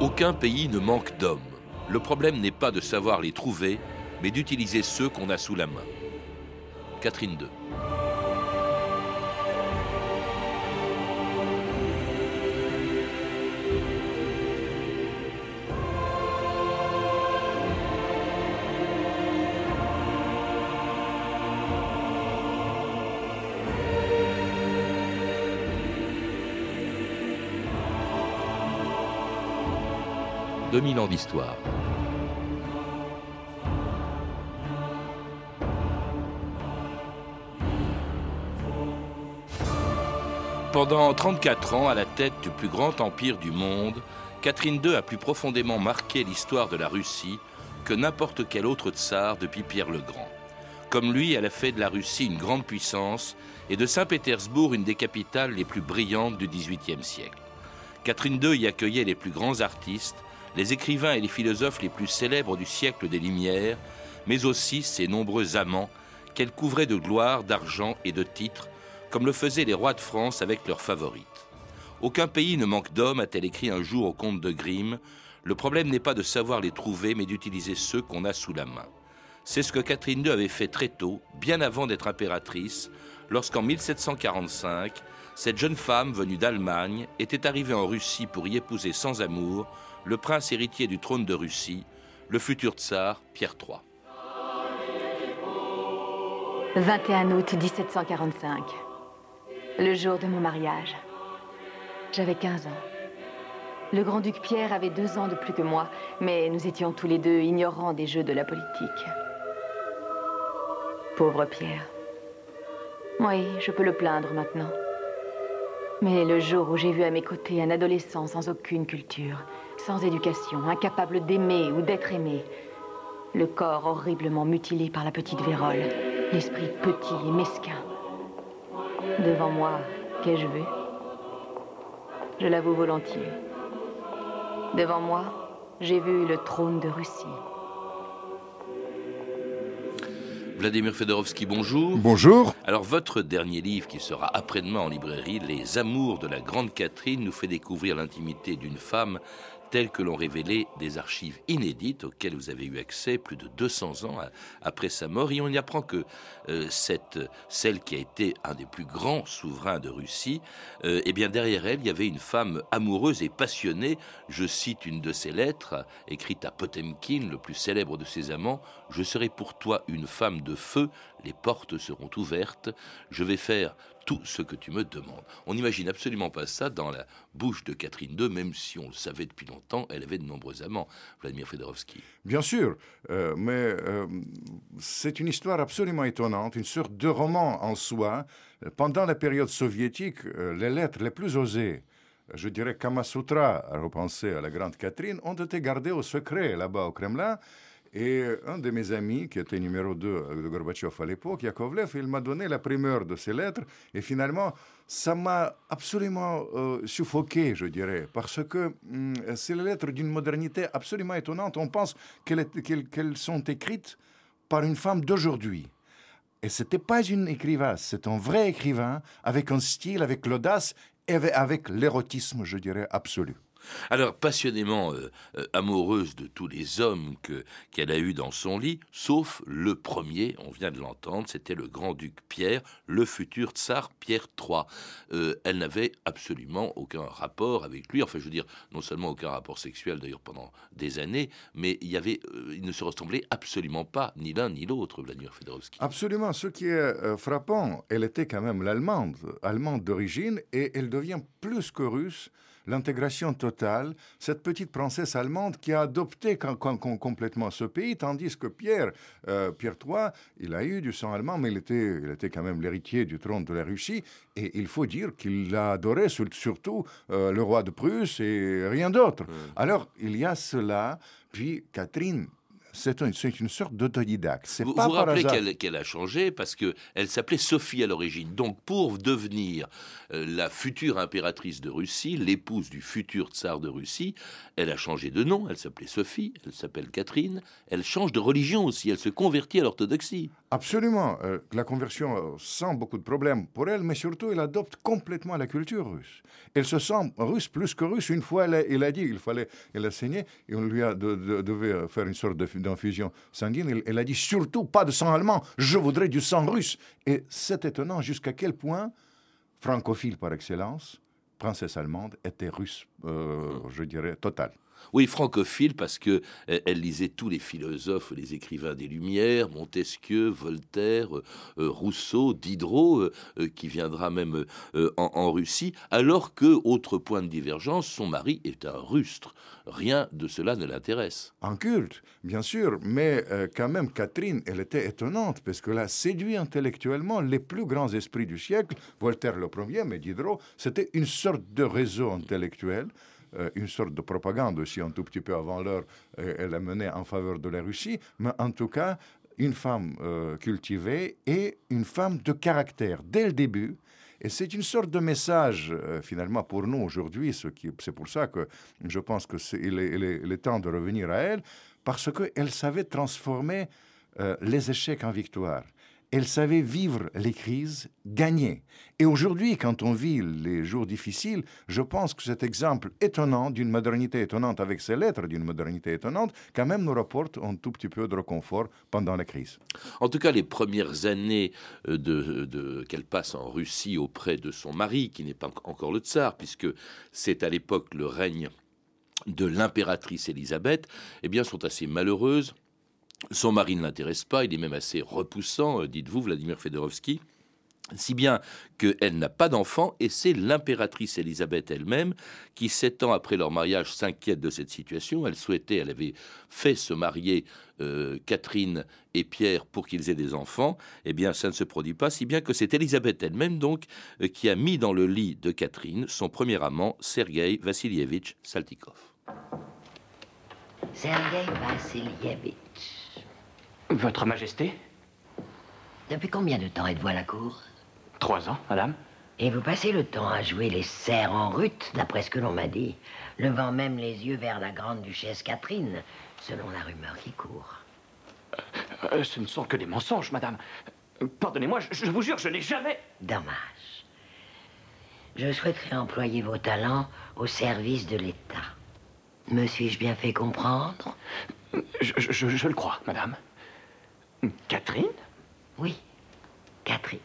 Aucun pays ne manque d'hommes. Le problème n'est pas de savoir les trouver, mais d'utiliser ceux qu'on a sous la main. Catherine II. 2000 ans d'histoire. Pendant 34 ans, à la tête du plus grand empire du monde, Catherine II a plus profondément marqué l'histoire de la Russie que n'importe quel autre tsar depuis Pierre le Grand. Comme lui, elle a fait de la Russie une grande puissance et de Saint-Pétersbourg une des capitales les plus brillantes du XVIIIe siècle. Catherine II y accueillait les plus grands artistes, les écrivains et les philosophes les plus célèbres du siècle des Lumières, mais aussi ses nombreux amants qu'elle couvrait de gloire, d'argent et de titres, comme le faisaient les rois de France avec leurs favorites. Aucun pays ne manque d'hommes, a-t-elle écrit un jour au comte de Grimm. Le problème n'est pas de savoir les trouver, mais d'utiliser ceux qu'on a sous la main. C'est ce que Catherine II avait fait très tôt, bien avant d'être impératrice, lorsqu'en 1745, cette jeune femme venue d'Allemagne était arrivée en Russie pour y épouser sans amour le prince héritier du trône de Russie, le futur tsar Pierre III. 21 août 1745, le jour de mon mariage. J'avais 15 ans. Le grand-duc Pierre avait deux ans de plus que moi, mais nous étions tous les deux ignorants des jeux de la politique. Pauvre Pierre. Oui, je peux le plaindre maintenant. Mais le jour où j'ai vu à mes côtés un adolescent sans aucune culture, sans éducation, incapable d'aimer ou d'être aimé. Le corps horriblement mutilé par la petite vérole, l'esprit petit et mesquin. Devant moi, qu'ai-je vu? Je l'avoue volontiers. Devant moi, j'ai vu le trône de Russie. Vladimir Fedorovski, bonjour. Bonjour. Alors, votre dernier livre, qui sera après-demain en librairie, Les Amours de la Grande Catherine, nous fait découvrir l'intimité d'une femme telles que l'ont révélé des archives inédites auxquelles vous avez eu accès plus de 200 ans après sa mort. Et on y apprend que euh, cette, celle qui a été un des plus grands souverains de Russie, euh, eh bien derrière elle, il y avait une femme amoureuse et passionnée. Je cite une de ses lettres, écrite à Potemkin, le plus célèbre de ses amants. Je serai pour toi une femme de feu, les portes seront ouvertes. Je vais faire tout ce que tu me demandes. On n'imagine absolument pas ça dans la bouche de Catherine II, même si on le savait depuis longtemps, elle avait de nombreux amants, Vladimir Fedorovski. Bien sûr, euh, mais euh, c'est une histoire absolument étonnante, une sorte de roman en soi. Pendant la période soviétique, euh, les lettres les plus osées, je dirais Kamasutra, à repenser à la grande Catherine, ont été gardées au secret là-bas au Kremlin. Et un de mes amis, qui était numéro 2 de Gorbatchev à l'époque, Yakovlev, il m'a donné la primeur de ces lettres. Et finalement, ça m'a absolument euh, suffoqué, je dirais, parce que hum, c'est les lettres d'une modernité absolument étonnante. On pense qu'elles sont écrites par une femme d'aujourd'hui. Et ce n'était pas une écrivasse, c'est un vrai écrivain avec un style, avec l'audace et avec l'érotisme, je dirais, absolu. Alors, passionnément euh, euh, amoureuse de tous les hommes qu'elle a eus dans son lit, sauf le premier, on vient de l'entendre, c'était le grand-duc Pierre, le futur tsar Pierre III. Euh, elle n'avait absolument aucun rapport avec lui, enfin je veux dire, non seulement aucun rapport sexuel d'ailleurs pendant des années, mais il, ne se ressemblait absolument pas, ni l'un ni l'autre, Vladimir Fedorovski. Absolument, ce qui est frappant, elle était quand même l'allemande, allemande d'origine, et elle devient plus que russe l'intégration totale, cette petite princesse allemande qui a adopté complètement ce pays, tandis que Pierre, euh, Pierre III, il a eu du sang allemand, mais il était, il était quand même l'héritier du trône de la Russie, et il faut dire qu'il a adoré surtout euh, le roi de Prusse et rien d'autre. Alors, il y a cela, puis Catherine c'est une, une, sorte d'autodidacte. Vous vous rappelez qu'elle a changé parce qu'elle s'appelait Sophie à l'origine. Donc pour devenir euh, la future impératrice de Russie, l'épouse du futur tsar de Russie, elle a changé de nom. Elle s'appelait Sophie, elle s'appelle Catherine. Elle change de religion aussi. Elle se convertit à l'orthodoxie. Absolument. Euh, la conversion euh, sans beaucoup de problèmes pour elle, mais surtout elle adopte complètement la culture russe. Elle se sent russe plus que russe. Une fois, elle a, dit il fallait, elle a saigné et on lui a devait faire une sorte d'infusion sanguine. Elle, a dit surtout pas de sang allemand, je voudrais du sang russe. Et c'est étonnant jusqu'à quel point, francophile par excellence, princesse allemande était russe, euh, je dirais, totale. Oui, francophile parce que euh, elle lisait tous les philosophes, les écrivains des Lumières, Montesquieu, Voltaire, euh, euh, Rousseau, Diderot, qui viendra même en, Russie, alors que, autre point de divergence, son mari est un rustre. Rien de cela ne l'intéresse. En culte, bien sûr, mais quand même, Catherine, elle était étonnante parce qu'elle a séduit intellectuellement les plus grands esprits du siècle. Voltaire le premier, mais Diderot, c'était une sorte de réseau intellectuel une sorte de propagande aussi un tout petit peu avant l'heure, euh, elle a mené en faveur de la Russie, mais en tout cas, une femme euh, cultivée et une femme de caractère dès le début. Et c'est une sorte de message, finalement, pour nous aujourd'hui. C'est pour ça que je pense qu'il est, est, est, temps de revenir à elle, parce qu'elle savait transformer les échecs en victoire elle savait vivre les crises, gagner. Et aujourd'hui, quand on vit les jours difficiles, je pense que cet exemple étonnant d'une modernité étonnante, avec ses lettres d'une modernité étonnante, quand même nous rapporte un tout petit peu de réconfort pendant la crise. En tout cas, les premières années euh, de, qu'elle passe en Russie auprès de son mari, qui n'est pas encore le tsar, puisque c'est à l'époque le règne de l'impératrice Élisabeth, eh bien, sont assez malheureuses. Son mari ne l'intéresse pas, il est même assez repoussant, euh, dites-vous, Vladimir Fedorovski. Si bien qu'elle n'a pas d'enfant, et c'est l'impératrice Élisabeth elle-même qui, sept ans après leur mariage, s'inquiète de cette situation. Elle souhaitait, elle avait fait se marier euh, Catherine et Pierre pour qu'ils aient des enfants. Eh bien, ça ne se produit pas, si bien que c'est Élisabeth elle-même, donc, euh, qui a mis dans le lit de Catherine son premier amant, Sergei Vassilievitch Saltikov. Sergei Vassilievitch. Votre Majesté Depuis combien de temps êtes-vous à la cour Trois ans, madame. Et vous passez le temps à jouer les serres en rut, d'après ce que l'on m'a dit, levant même les yeux vers la grande duchesse Catherine, selon la rumeur qui court. Euh, euh, ce ne sont que des mensonges, madame. Pardonnez-moi, je, je, vous jure, je n'ai jamais... Dommage. Je souhaiterais employer vos talents au service de l'État. Me suis-je bien fait comprendre? Je, je le crois, madame. Catherine? Oui, Catherine.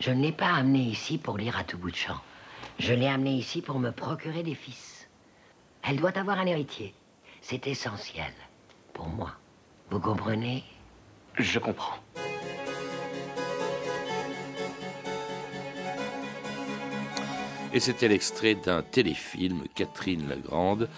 Je ne l'ai pas amenée ici pour lire à tout bout de champ. Je l'ai amenée ici pour me procurer des fils. Elle doit avoir un héritier. C'est essentiel pour moi. Vous comprenez? Je comprends. Et c'était l'extrait d'un téléfilm, Catherine la Grande,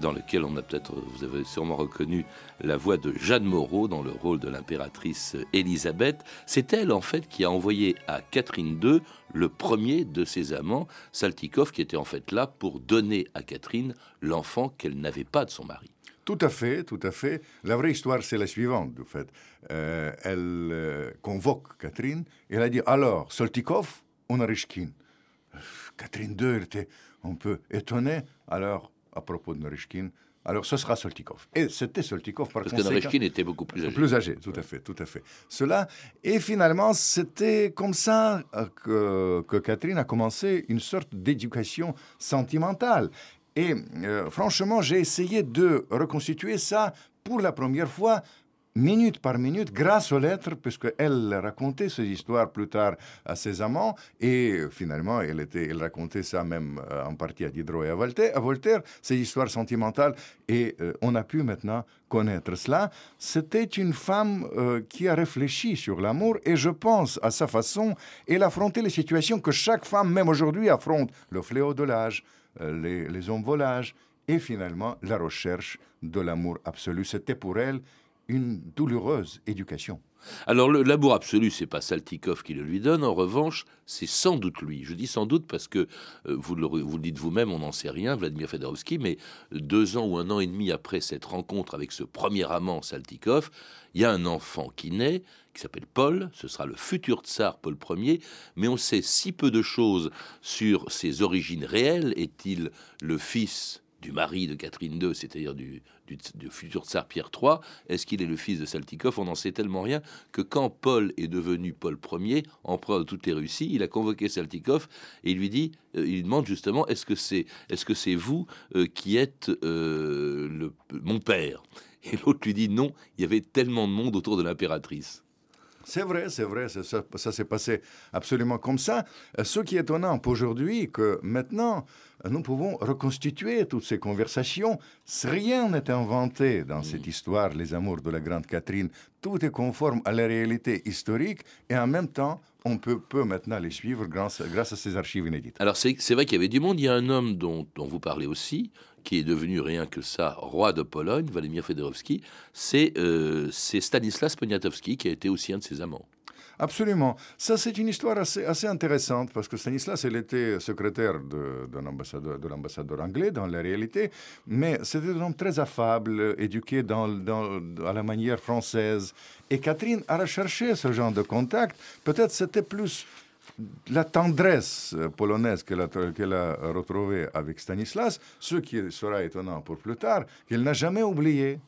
dans lequel on a peut-être, vous avez sûrement reconnu la voix de Jeanne Moreau dans le rôle de l'impératrice Élisabeth. C'est elle, en fait, qui a envoyé à Catherine II le premier de ses amants, Saltikov, qui était en fait là pour donner à Catherine l'enfant qu'elle n'avait pas de son mari. Tout à fait, tout à fait. La vraie histoire, c'est la suivante, en fait. Euh, elle euh, convoque Catherine et elle a dit Alors, Saltikov ou Narishkin Catherine II était un peu étonnée. Alors, à propos de Narishkin. Alors, ce sera Soltikov. Et c'était Soltikov par Parce que Narishkin était beaucoup plus âgé. Plus âgé, tout à fait, tout à fait. Cela, et finalement, c'était comme ça euh, que, que, Catherine a commencé une sorte d'éducation sentimentale. Et euh, franchement, j'ai essayé de reconstituer ça pour la première fois minute par minute, grâce aux lettres, puisqu'elle racontait ces histoires plus tard à ses amants, et finalement, elle, racontait ça même euh, en partie à Diderot et à Voltaire, à Voltaire ces histoires sentimentales, et euh, on a pu maintenant connaître cela. C'était une femme euh, qui a réfléchi sur l'amour, et je pense, à sa façon, elle affrontait les situations que chaque femme, même aujourd'hui, affronte, le fléau de l'âge, les, les hommes volages, et finalement la recherche de l'amour absolu. C'était pour elle une douloureuse éducation. Alors l'amour absolu, c'est pas Saltikov qui le lui donne. En revanche, c'est sans doute lui. Je dis sans doute parce que euh, vous, le, dites vous-même, on n'en sait rien, Vladimir Fedorovski. Mais deux ans ou un an et demi après cette rencontre avec ce premier amant Saltikov, il y a un enfant qui naît, qui s'appelle Paul. Ce sera le futur tsar Paul Ier. Mais on sait si peu de choses sur ses origines réelles. Est-il le fils du mari de Catherine II, c'est-à-dire du, futur tsar Pierre III. Est-ce qu'il est le fils de Saltikov On n'en sait tellement rien que quand Paul est devenu Paul Ier, empereur de toutes les Russies, il a convoqué Saltikov et il lui dit, euh, il demande justement, est-ce que c'est, est-ce vous euh, qui êtes euh, le, mon père? Et l'autre lui dit non, il y avait tellement de monde autour de l'impératrice. C'est vrai, c'est vrai, ça, ça s'est passé absolument comme ça. Ce qui est étonnant aujourd'hui, que maintenant, nous pouvons reconstituer toutes ces conversations. Rien n'est inventé dans cette mm. histoire, les amours de la Grande Catherine. Tout est conforme à la réalité historique et en même temps, on peut, peut maintenant les suivre grâce, grâce, à ces archives inédites. Alors c'est vrai qu'il y avait du monde. Il y a un homme dont, dont, vous parlez aussi, qui est devenu rien que ça, roi de Pologne, Vladimir Fedorovski. C'est euh, Stanislas Poniatowski qui a été aussi un de ses amants. Absolument. Ça, c'est une histoire assez, intéressante parce que Stanislas, il était secrétaire de, de l'ambassadeur anglais dans la réalité, mais c'était un homme très affable, éduqué à la manière française. Et Catherine a recherché ce genre de contact. Peut-être c'était plus la tendresse polonaise qu'elle a, retrouvée avec Stanislas, ce qui sera étonnant pour plus tard, qu'elle n'a jamais oublié.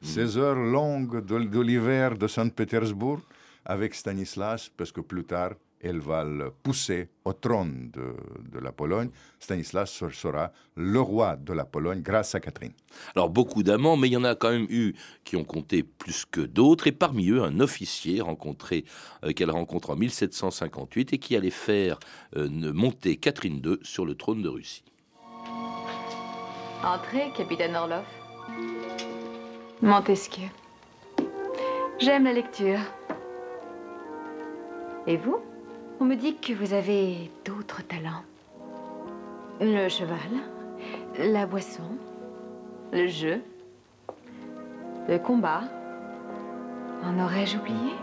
Ces heures longues de l'hiver de Saint-Pétersbourg, avec Stanislas, parce que plus tard, elle va le pousser au trône de, la Pologne. Stanislas sera le roi de la Pologne grâce à Catherine. Alors beaucoup d'amants, mais il y en a quand même eu qui ont compté plus que d'autres, et parmi eux un officier rencontré euh, qu'elle rencontre en 1758 et qui allait faire euh, monter Catherine II sur le trône de Russie. Entrez, capitaine Orlov. Montesquieu. J'aime la lecture. Et vous? On me dit que vous avez d'autres talents. Le cheval, la boisson, le jeu, le combat. En aurais-je oublié?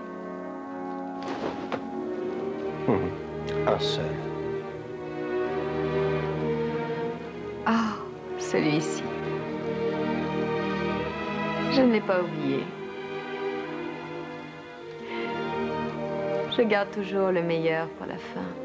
Un seul. Ah, celui-ci. Je ne l'ai pas oublié. Je garde toujours le meilleur pour la fin.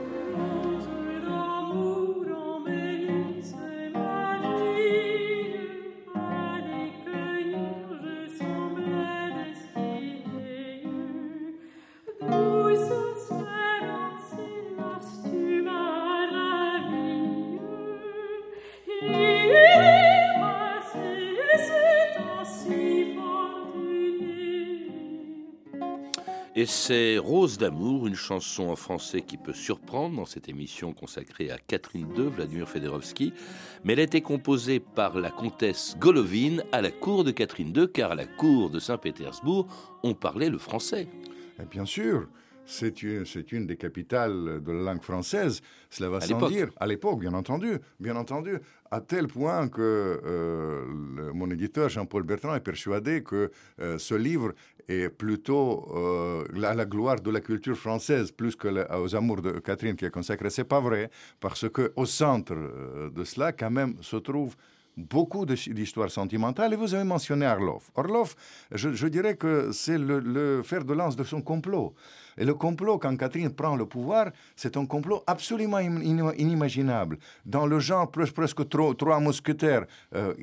C'est Rose d'amour, une chanson en français qui peut surprendre dans cette émission consacrée à Catherine II, Vladimir Fedorovski. Mais elle a été composée par la comtesse Golovine à la cour de Catherine II, car à la cour de Saint-Pétersbourg, on parlait le français. Et bien sûr, c'est une, une, des capitales de la langue française. Cela va sans dire. À l'époque, bien entendu. Bien entendu. À tel point que euh, mon éditeur Jean-Paul Bertrand est persuadé que euh, ce livre est plutôt euh, à la gloire de la culture française plus que aux amours de Catherine qui est consacré. C'est pas vrai, parce que au centre euh, de cela, quand même, se trouve beaucoup d'histoires sentimentales. Et vous avez mentionné Orlov. Orlov, je, dirais que c'est le, fer de lance de son complot. Et le complot, quand Catherine prend le pouvoir, c'est un complot absolument inimaginable. Dans le genre presque trois, mousquetaires, euh,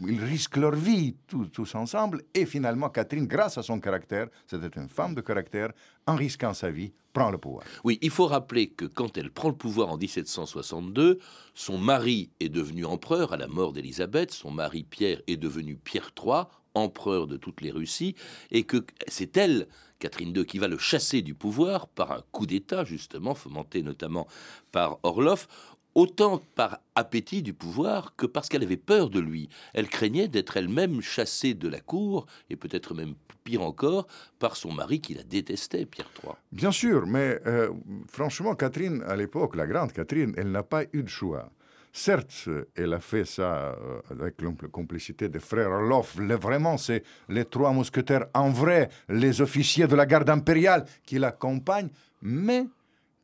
ils risquent leur vie tous, ensemble. Et finalement, Catherine, grâce à son caractère, c'était une femme de caractère, en risquant sa vie, prend le pouvoir. Oui, il faut rappeler que quand elle prend le pouvoir en 1762, son mari est devenu empereur à la mort d'Élisabeth, son mari Pierre est devenu Pierre III, empereur de toutes les Russies, et que c'est elle, Catherine II, qui va le chasser du pouvoir par un coup d'État, justement, fomenté notamment par Orloff autant par appétit du pouvoir que parce qu'elle avait peur de lui. Elle craignait d'être elle-même chassée de la cour, et peut-être même pire encore, par son mari qui la détestait, Pierre III. Bien sûr, mais euh, franchement, Catherine, à l'époque, la grande Catherine, elle n'a pas eu de choix. Certes, elle a fait ça euh, avec la complicité des frères Orloff. Vraiment, c'est les trois mousquetaires en vrai, les officiers de la garde impériale qui l'accompagnent, mais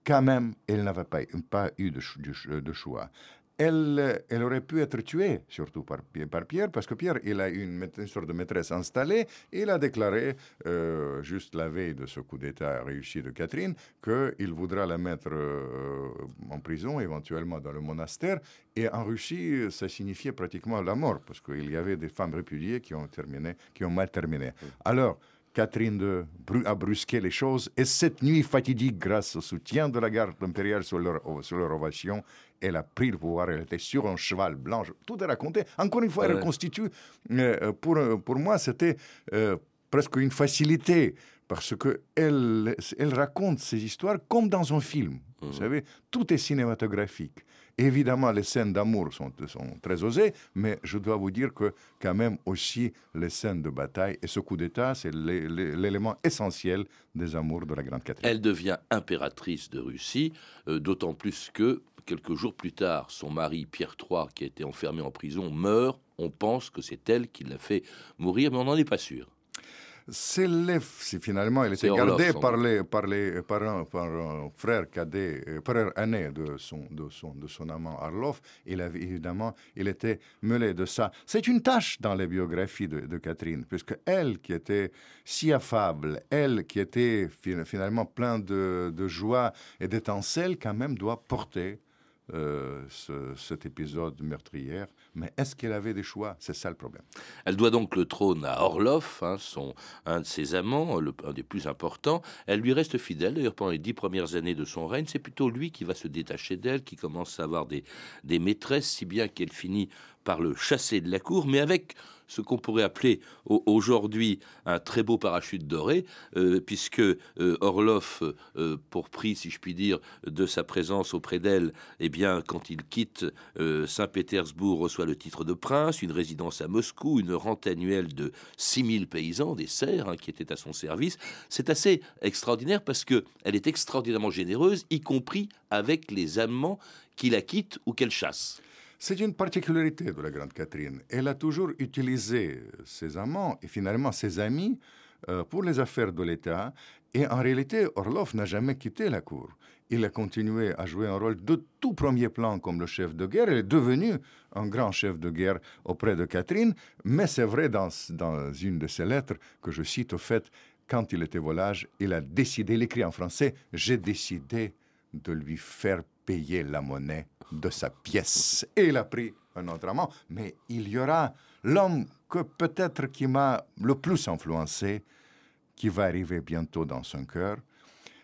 quand même, elle n'avait pas, pas eu de, choix. Elle, elle aurait pu être tuée, surtout par, Pi- par Pierre, parce que Pierre, il a une, maît- une sorte de maîtresse installée. Et il a déclaré, euh, juste la veille de ce coup d'État réussi de Catherine, qu'il voudra la mettre euh, en prison, éventuellement dans le monastère. Et en Russie, ça signifiait pratiquement la mort, parce qu'il y avait des femmes répudiées qui ont, terminé, qui ont mal terminé. Alors, Catherine de Bru- a brusqué les choses et cette nuit fatidique, grâce au soutien de la garde impériale sur leur, sur leur ovation, elle a pris le pouvoir. Elle était sur un cheval blanc. Tout est raconté. Encore une fois, elle constitue, euh, pour, pour moi, c'était euh, presque une facilité parce que elle, elle raconte ces histoires comme dans un film. Vous savez, tout est cinématographique. Évidemment, les scènes d'amour sont, sont très osées, mais je dois vous dire que quand même aussi les scènes de bataille et ce coup d'État, c'est l'é- l'é- l'élément essentiel des amours de la Grande Catherine. Elle devient impératrice de Russie, euh, d'autant plus que quelques jours plus tard, son mari Pierre III, qui a été enfermé en prison, meurt. On pense que c'est elle qui l'a fait mourir, mais on n'en est pas sûr. C'est les- si finalement il était Orloff, gardé sans par, les, par, les, par, un, par un frère cadet, euh, frère aîné de son, de, son, de son amant Arloff. Il avait évidemment, il était mêlé de ça. C'est une tâche dans les biographies de, de Catherine, puisque elle qui était si affable, elle qui était fi- finalement plein de, de joie et d'étincelles, quand même doit porter euh, ce- cet épisode meurtrière. Mais est-ce qu'elle avait des choix? C'est ça le problème. Elle doit donc le trône à Orloff, hein, son, un de ses amants, un des plus importants. Elle lui reste fidèle. D'ailleurs, pendant les dix premières années de son règne, c'est plutôt lui qui va se détacher d'elle, qui commence à avoir des, des maîtresses, si bien qu'elle finit par le chasser de la cour, mais avec ce qu'on pourrait appeler au- aujourd'hui un très beau parachute doré, euh, puisque euh, Orloff, euh, pour prix, si je puis dire, de sa présence auprès d'elle, eh bien, quand il quitte euh, Saint-Pétersbourg, reçoit le titre de prince, une résidence à Moscou, une rente annuelle de 6000 paysans, des serfs, hein, qui étaient à son service. C'est assez extraordinaire parce que elle est extraordinairement généreuse, y compris avec les amants qui la quittent ou qu'elle chasse. C'est une particularité de la Grande Catherine. Elle a toujours utilisé ses amants et finalement ses amis euh, pour les affaires de l'État. Et en réalité, Orloff n'a jamais quitté la cour. Il a continué à jouer un rôle de tout premier plan comme le chef de guerre. Il est devenu un grand chef de guerre auprès de Catherine. Mais c'est vrai dans, dans une de ses lettres que je cite au fait, quand il était volage, il a décidé, il écrit en français, j'ai décidé de lui faire payer la monnaie de sa pièce. Et il a pris un autre amant. Mais il y aura l'homme que peut-être qui m'a le plus influencé, qui va arriver bientôt dans son cœur.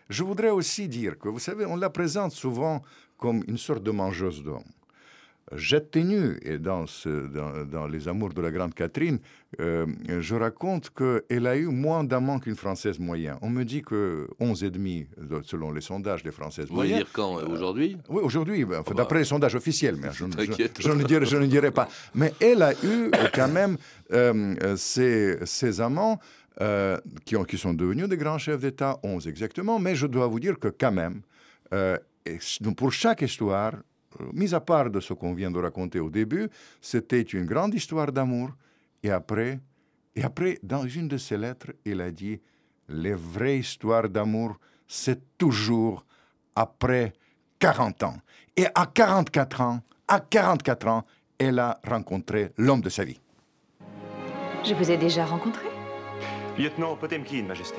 Je voudrais aussi dire que, vous savez, on la présente souvent comme une sorte de mangeuse d'hommes. Jette nu, et dans, ce- dans, dans Les Amours de la Grande Catherine, euh, je raconte qu'elle a eu moins d'amants qu'une Française moyenne. On me dit que 11 et demi, euh, selon les sondages des Françaises Vous voulez moyennes. dire quand euh, Aujourd'hui? Oui, aujourd'hui, ben, enfin, bah. d'après les sondages officiels, mais je, ne- je- T'inquiète. je ne dirai, je ne dirai pas. Mais elle a eu quand même euh, ses, ses amants euh, qui, ont, qui sont devenus des grands chefs d'État, 11 exactement, mais je dois vous dire que quand même, euh, pour chaque histoire, mis à part de ce qu'on vient de raconter au début, c'était une grande histoire d'amour. Et après, et après, dans une de ses lettres, il a dit, les vraies histoires d'amour, c'est toujours après 40 ans. Et à 44 ans, à 44 ans, elle a rencontré l'homme de sa vie. Je vous ai déjà rencontré? Lieutenant Potemkin, Majesté.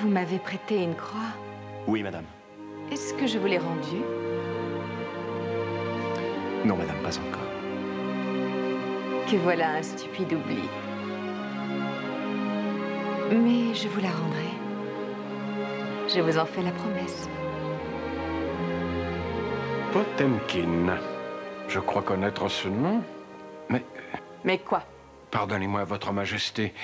Vous m'avez prêté une croix. Oui, madame. Est-ce que je vous l'ai rendue? Non, madame, pas encore. Que voilà un stupide oubli. Mais je vous la rendrai. Je vous en fais la promesse. Potemkin. Je crois connaître ce nom. Mais, Mais quoi? pardonnez-moi, Votre Majesté,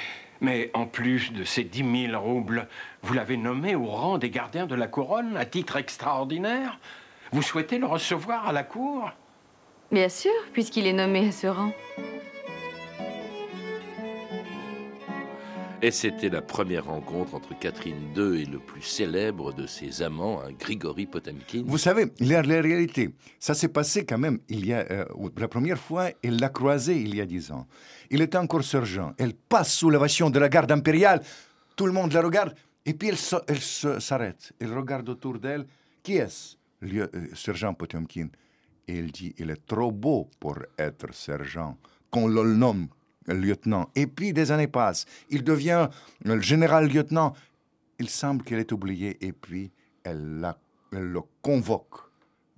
mais en plus de ces dix mille roubles, vous l'avez nommé au rang des gardiens de la couronne à titre extraordinaire Vous souhaitez le recevoir à la cour? Bien sûr, puisqu'il est nommé à ce rang. Et c'était la première rencontre entre Catherine II et le plus célèbre de ses amants, un Grigory Potemkin. Vous savez, la, la réalité, ça s'est passé quand même il y a, euh, la première fois, elle l'a croisé il y a dix ans. Il était encore sergent. Elle passe sous l'ovation de la garde impériale. Tout le monde la regarde. Et puis elle, s'arrête. Elle regarde autour d'elle. Qui est-ce Le euh, sergent Potemkin? Et elle dit, il est trop beau pour être sergent. Qu'on le nomme lieutenant. Et puis des années passent. Il devient général-lieutenant. Il semble qu'elle est oubliée. Et puis elle, le convoque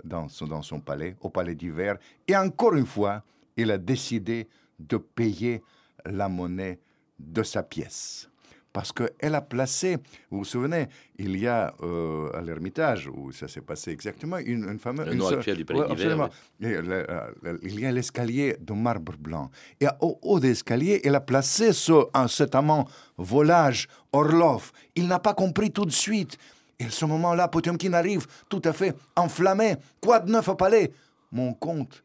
dans son palais, au palais d'hiver. Et encore une fois, il a décidé de payer la monnaie de sa pièce. Parce qu'elle a placé, vous vous souvenez, il y a euh, à l'Ermitage, où ça s'est passé exactement, une, une fameuse... Le une nom seule- actuel du palais Ouais, d'hiver, absolument. Le- euh, il y a l'escalier de marbre blanc. Et au haut de l'escalier, elle a placé ce, un, cet amant volage, Orlov. Il n'a pas compris tout de suite. Et à ce moment-là, Potemkin arrive tout à fait enflammé. Quoi de neuf au palais? Mon comte,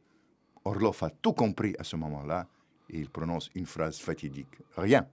Orlov a tout compris à ce moment-là. Et il prononce une phrase fatidique. Rien.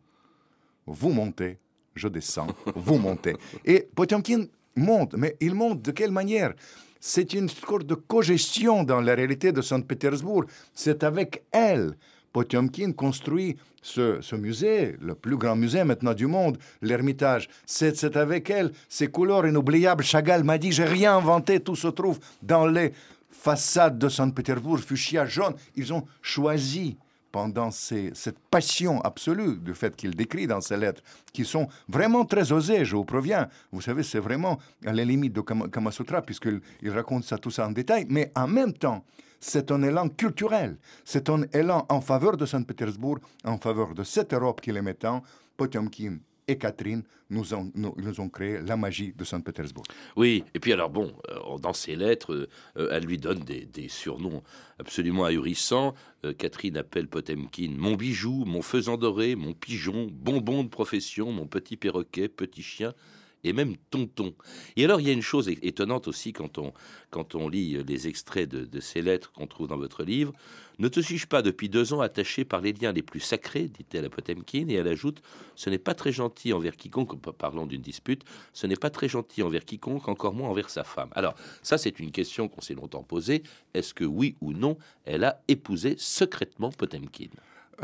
Vous montez, je descends, vous montez. Et Potemkin monte, mais il monte de quelle manière? C'est une sorte de cogestion dans la réalité de Saint-Pétersbourg. C'est avec elle. Potemkin construit ce, ce musée, le plus grand musée maintenant du monde, l'Ermitage. C'est avec elle, ces couleurs inoubliables. Chagall m'a dit, j'ai rien inventé, tout se trouve dans les façades de Saint-Pétersbourg, fuchsia jaune. Ils ont choisi pendant cette passion absolue du fait qu'il décrit dans ses lettres, qui sont vraiment très osées, je vous préviens. Vous savez, c'est vraiment à la limite de Kama, Kama Sutra, puisqu'il il raconte ça, tout ça en détail, mais en même temps, c'est un élan culturel, c'est un élan en faveur de Saint-Pétersbourg, en faveur de cette Europe qu'il aimait tant. Potemkin et Catherine nous ont, créé la magie de Saint-Pétersbourg. Oui, et puis alors bon, euh, dans ses lettres, euh, euh, elle lui donne des, des surnoms absolument ahurissants. Catherine appelle Potemkin mon bijou, mon faisan doré, mon pigeon, bonbon de profession, mon petit perroquet, petit chien et même tonton. Et alors il y a une chose étonnante aussi quand on, quand on lit euh, les extraits de, ces lettres qu'on trouve dans votre livre. Ne te suis-je pas depuis deux ans attaché par les liens les plus sacrés, dit-elle à Potemkin, et elle ajoute Ce n'est pas très gentil envers quiconque, pa- parlons d'une dispute, ce n'est pas très gentil envers quiconque, encore moins envers sa femme. Alors, ça, c'est une question qu'on s'est longtemps posée. Est-ce que oui ou non, elle a épousé secrètement Potemkin?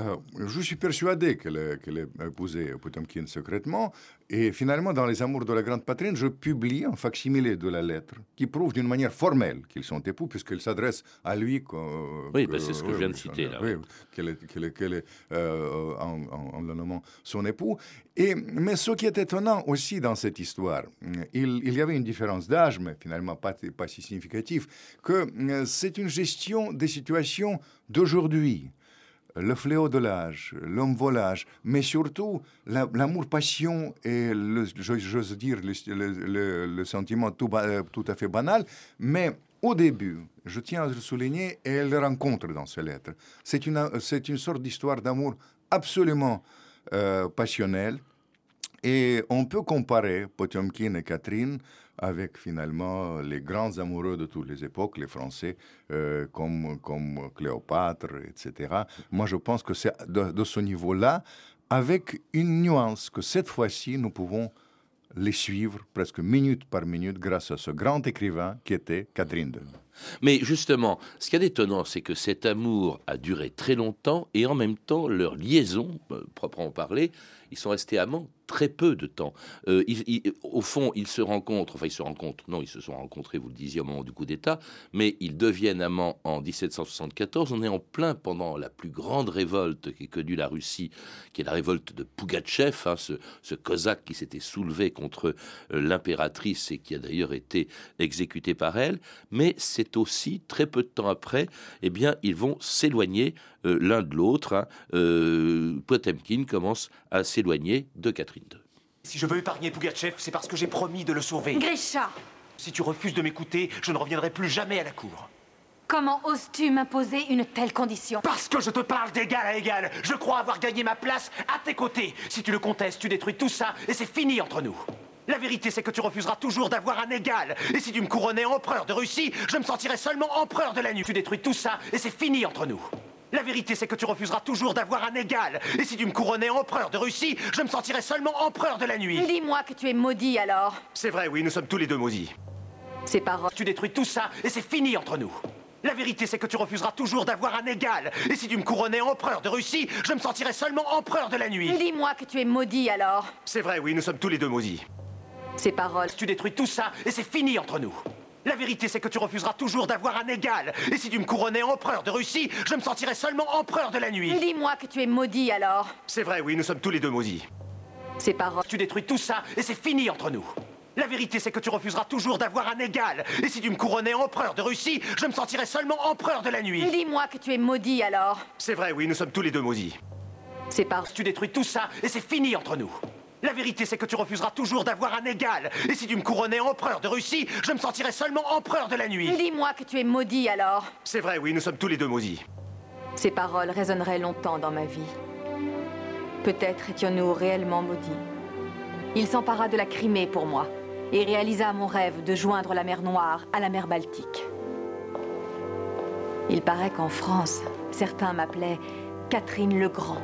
Euh, je suis persuadé qu'elle ait- qu'elle ait épousé Potemkin secrètement. Et finalement, dans Les Amours de la Grande Patrie, je publie un facsimilé de la lettre qui prouve d'une manière formelle qu'ils sont époux, puisqu'elle s'adresse à lui. co- Oui, bah, c'est ce que je viens de citer, là, oui, qu'elle est, est- est, euh, en, en- en le nommant son époux. Et, mais ce qui est étonnant aussi dans cette histoire, il, il y avait une différence d'âge, mais finalement pas, pas si significative, que euh, c'est une gestion des situations d'aujourd'hui le fléau de l'âge, l'homme volage, mais surtout la- l'amour-passion et, le- j'ose dire, le, sentiment euh, tout à fait banal. Mais au début, je tiens à le souligner, et elle le rencontre dans ces lettres. C'est une, c'est une sorte d'histoire d'amour absolument euh, passionnelle. Et on peut comparer Potemkin et Catherine avec finalement les grands amoureux de toutes les époques, les Français, euh, comme, comme Cléopâtre, etc. Moi, je pense que c'est de, ce niveau-là, avec une nuance que cette fois-ci, nous pouvons les suivre presque minute par minute grâce à ce grand écrivain qui était Catherine II. Mais justement, ce qu'il y a d'étonnant, c'est que cet amour a duré très longtemps et en même temps, leur liaison, euh, proprement parler, ils sont restés amants très peu de temps. Euh, au fond, ils se rencontrent, enfin ils se rencontrent, non, ils se sont rencontrés, vous le disiez, au moment du coup d'État, mais ils deviennent amants en 1774. On est en plein pendant la plus grande révolte qu'ait connue la Russie, qui est la révolte de Pougatchev, hein, ce, ce cosaque qui s'était soulevé contre euh, l'impératrice et qui a d'ailleurs été exécuté par elle. Mais c'est aussi, très peu de temps après, eh bien, ils vont s'éloigner euh, l'un de l'autre. hein. Euh, Potemkin commence à s'éloigner de Catherine II. Si je veux épargner Pougatchev, c'est parce que j'ai promis de le sauver. Grisha, Si tu refuses de m'écouter, je ne reviendrai plus jamais à la cour. comment oses-tu m'imposer une telle condition? Parce que je te parle d'égal à égal. Je crois avoir gagné ma place à tes côtés. Si tu le contestes, tu détruis tout ça et c'est fini entre nous. La vérité, c'est que tu refuseras toujours d'avoir un égal. Et si tu me couronnais empereur de Russie, je me sentirais seulement empereur de la nuit. Tu détruis tout ça et c'est fini entre nous. La vérité, c'est que tu refuseras toujours d'avoir un égal. Et si tu me couronnais empereur de Russie, je me sentirais seulement empereur de la nuit. Dis-moi que tu es maudit alors. C'est vrai, oui, nous sommes tous les deux maudits. Ces paroles. Tu détruis tout ça et c'est fini entre nous. La vérité, c'est que tu refuseras toujours d'avoir un égal. Et si tu me couronnais empereur de Russie, je me sentirais seulement empereur de la nuit. Dis-moi que tu es maudit alors. C'est vrai, oui, nous sommes tous les deux maudits. Ces paroles. Tu détruis tout ça et c'est fini entre nous. La vérité, c'est que tu refuseras toujours d'avoir un égal. Et si tu me couronnais empereur de Russie, je me sentirais seulement empereur de la nuit. Dis-moi que tu es maudit alors. C'est vrai, oui, nous sommes tous les deux maudits. Ces paroles. Tu détruis tout ça et c'est fini entre nous. La vérité, c'est que tu refuseras toujours d'avoir un égal. Et si tu me couronnais empereur de Russie, je me sentirais seulement empereur de la nuit. Dis-moi que tu es maudit alors. C'est vrai, oui, nous sommes tous les deux maudits. Ces paroles. Tu détruis tout ça et c'est fini entre nous. La vérité, c'est que tu refuseras toujours d'avoir un égal. Et si tu me couronnais empereur de Russie, je me sentirais seulement empereur de la nuit. Dis-moi que tu es maudit alors. C'est vrai, oui, nous sommes tous les deux maudits. Ces paroles résonneraient longtemps dans ma vie. Peut-être étions-nous réellement maudits. Il s'empara de la Crimée pour moi et réalisa mon rêve de joindre la mer Noire à la mer Baltique. Il paraît qu'en France, certains m'appelaient Catherine le Grand.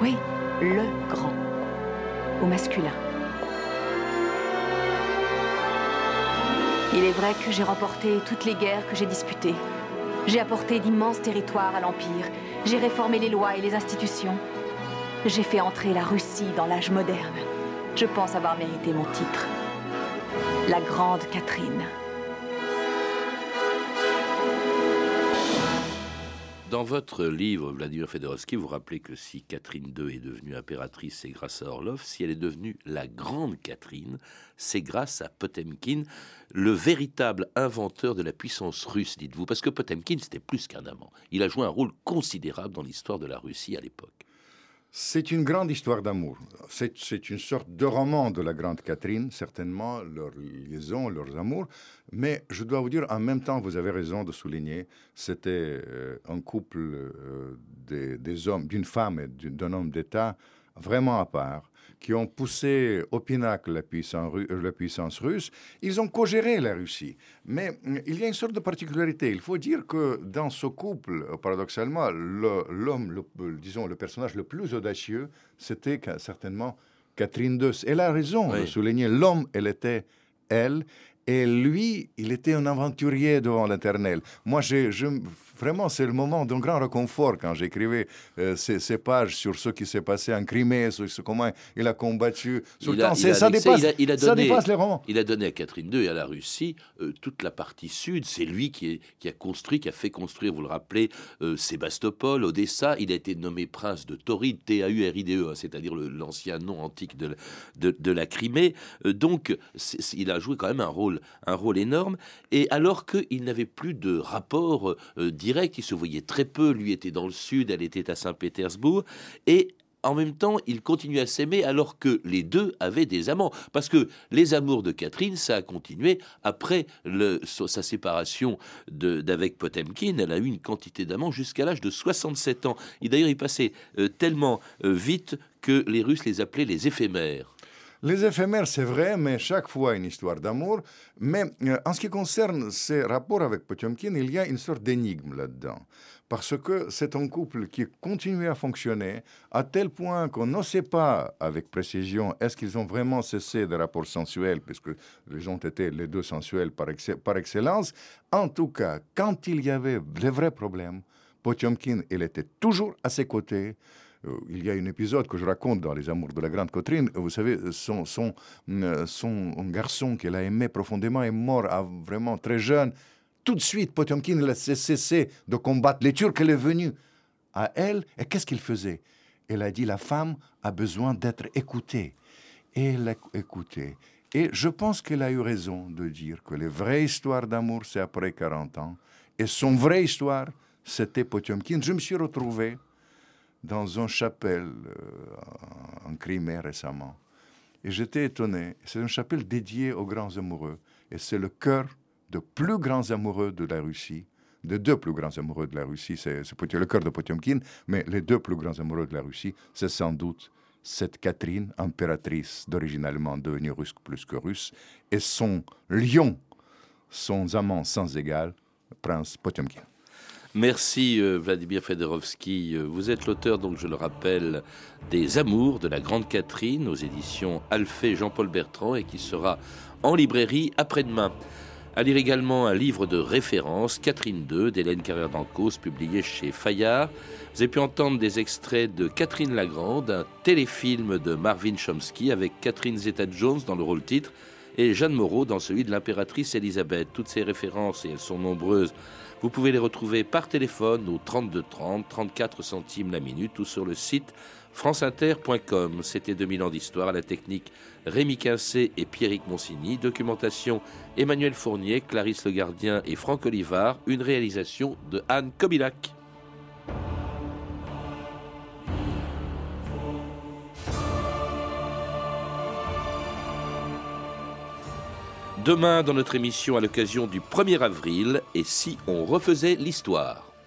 Oui, le Grand au masculin. Il est vrai que j'ai remporté toutes les guerres que j'ai disputées. J'ai apporté d'immenses territoires à l'Empire. J'ai réformé les lois et les institutions. J'ai fait entrer la Russie dans l'âge moderne. Je pense avoir mérité mon titre. La Grande Catherine. Dans votre livre, Vladimir Fedorovski, vous rappelez que si Catherine II est devenue impératrice, c'est grâce à Orlov. Si elle est devenue la grande Catherine, c'est grâce à Potemkin, le véritable inventeur de la puissance russe, dites-vous. Parce que Potemkin, c'était plus qu'un amant. Il a joué un rôle considérable dans l'histoire de la Russie à l'époque. C'est une grande histoire d'amour. C'est une sorte de roman de la Grande Catherine, certainement, leur liaison, leurs amours. Mais je dois vous dire, en même temps, vous avez raison de souligner, c'était euh, un couple euh, des, hommes, d'une femme et d'un homme d'État vraiment à part qui ont poussé au pinacle la puissance, euh, la puissance russe, ils ont co-géré la Russie. Mais euh, il y a une sorte de particularité. Il faut dire que dans ce couple, euh, paradoxalement, l'homme, disons, le personnage le plus audacieux, c'était certainement Catherine II. Elle a raison de souligner, l'homme, elle était elle, et lui, il était un aventurier devant l'éternel. Moi, je, vraiment, c'est le moment d'un grand réconfort quand j'écrivais euh, ces, pages sur ce qui s'est passé en Crimée, sur comment il a combattu. il a, ça, dépasse, les romans. Il a donné à Catherine II et à la Russie euh, toute la partie sud. C'est lui qui, qui, a construit, qui a fait construire, vous le rappelez, euh, Sébastopol, Odessa. Il a été nommé prince de Tauride, T-A-U-R-I-D-E, hein, c'est-à-dire l'ancien nom antique de, de, de la Crimée. donc, il a joué quand même un rôle un rôle énorme. Et alors qu'il n'avait plus de rapport euh, direct, il se voyait très peu. Lui était dans le sud, elle était à Saint-Pétersbourg. Et en même temps, ils continuaient à s'aimer alors que les deux avaient des amants. Parce que les amours de Catherine, ça a continué après sa séparation d'avec Potemkin. Elle a eu une quantité d'amants jusqu'à l'âge de 67 ans. Et d'ailleurs, il passait euh, tellement euh, vite que les Russes les appelaient les éphémères. Les éphémères, c'est vrai, mais chaque fois une histoire d'amour. Mais euh, en ce qui concerne ces rapports avec Potemkin, il y a une sorte d'énigme là-dedans. Parce que c'est un couple qui continue à fonctionner à tel point qu'on ne sait pas avec précision est-ce qu'ils ont vraiment cessé des rapports sensuels, puisque ils ont été les deux sensuels par, par excellence. En tout cas, quand il y avait des vrais problèmes, Potemkin, il était toujours à ses côtés. Euh, il y a un épisode que je raconte dans Les Amours de la Grande Catherine. Vous savez, son, son, euh, son garçon qu'elle a aimé profondément est mort vraiment très jeune. Tout de suite, Potemkin a cessé de combattre les Turcs. Elle est venue à elle. Et qu'est-ce qu'il faisait? Elle a dit la femme a besoin d'être écoutée. Et elle l'a écoutée. Et je pense qu'elle a eu raison de dire que les vraies histoires d'amour, c'est après 40 ans. Et son vraie histoire, c'était Potemkin. Je me suis retrouvé dans une chapelle euh, en Crimée récemment. Et j'étais étonné. C'est une chapelle dédiée aux grands amoureux. Et c'est le cœur de plus grands amoureux de la Russie, de deux plus grands amoureux de la Russie. C'est le cœur de Potemkin, mais les deux plus grands amoureux de la Russie, c'est sans doute cette Catherine, impératrice d'origine allemande devenue russe plus que russe, et son lion, son amant sans égal, prince Potemkin. Merci euh, Vladimir Fedorovski. Euh, vous êtes l'auteur, donc je le rappelle, des Amours de la Grande Catherine aux éditions Alphée Jean-Paul Bertrand et qui sera en librairie après-demain. À lire également un livre de référence, Catherine II, d'Hélène Carrère d'Ancos, publié chez Fayard. Vous avez pu entendre des extraits de Catherine Lagrande, un téléfilm de Marvin Chomsky avec Catherine Zeta-Jones dans le rôle titre et Jeanne Moreau dans celui de l'impératrice Elisabeth. Toutes ces références, et elles sont nombreuses, vous pouvez les retrouver par téléphone au 32 30, 34 centimes la minute ou sur le site franceinter.com. C'était 2000 ans d'histoire à la technique Rémi Quincé et Pierrick Monsigny. Documentation Emmanuel Fournier, Clarisse Le Gardien et Franck Olivard. Une réalisation de Anne Kobilac. Demain, dans notre émission, à l'occasion du 1er avril, et si on refaisait l'histoire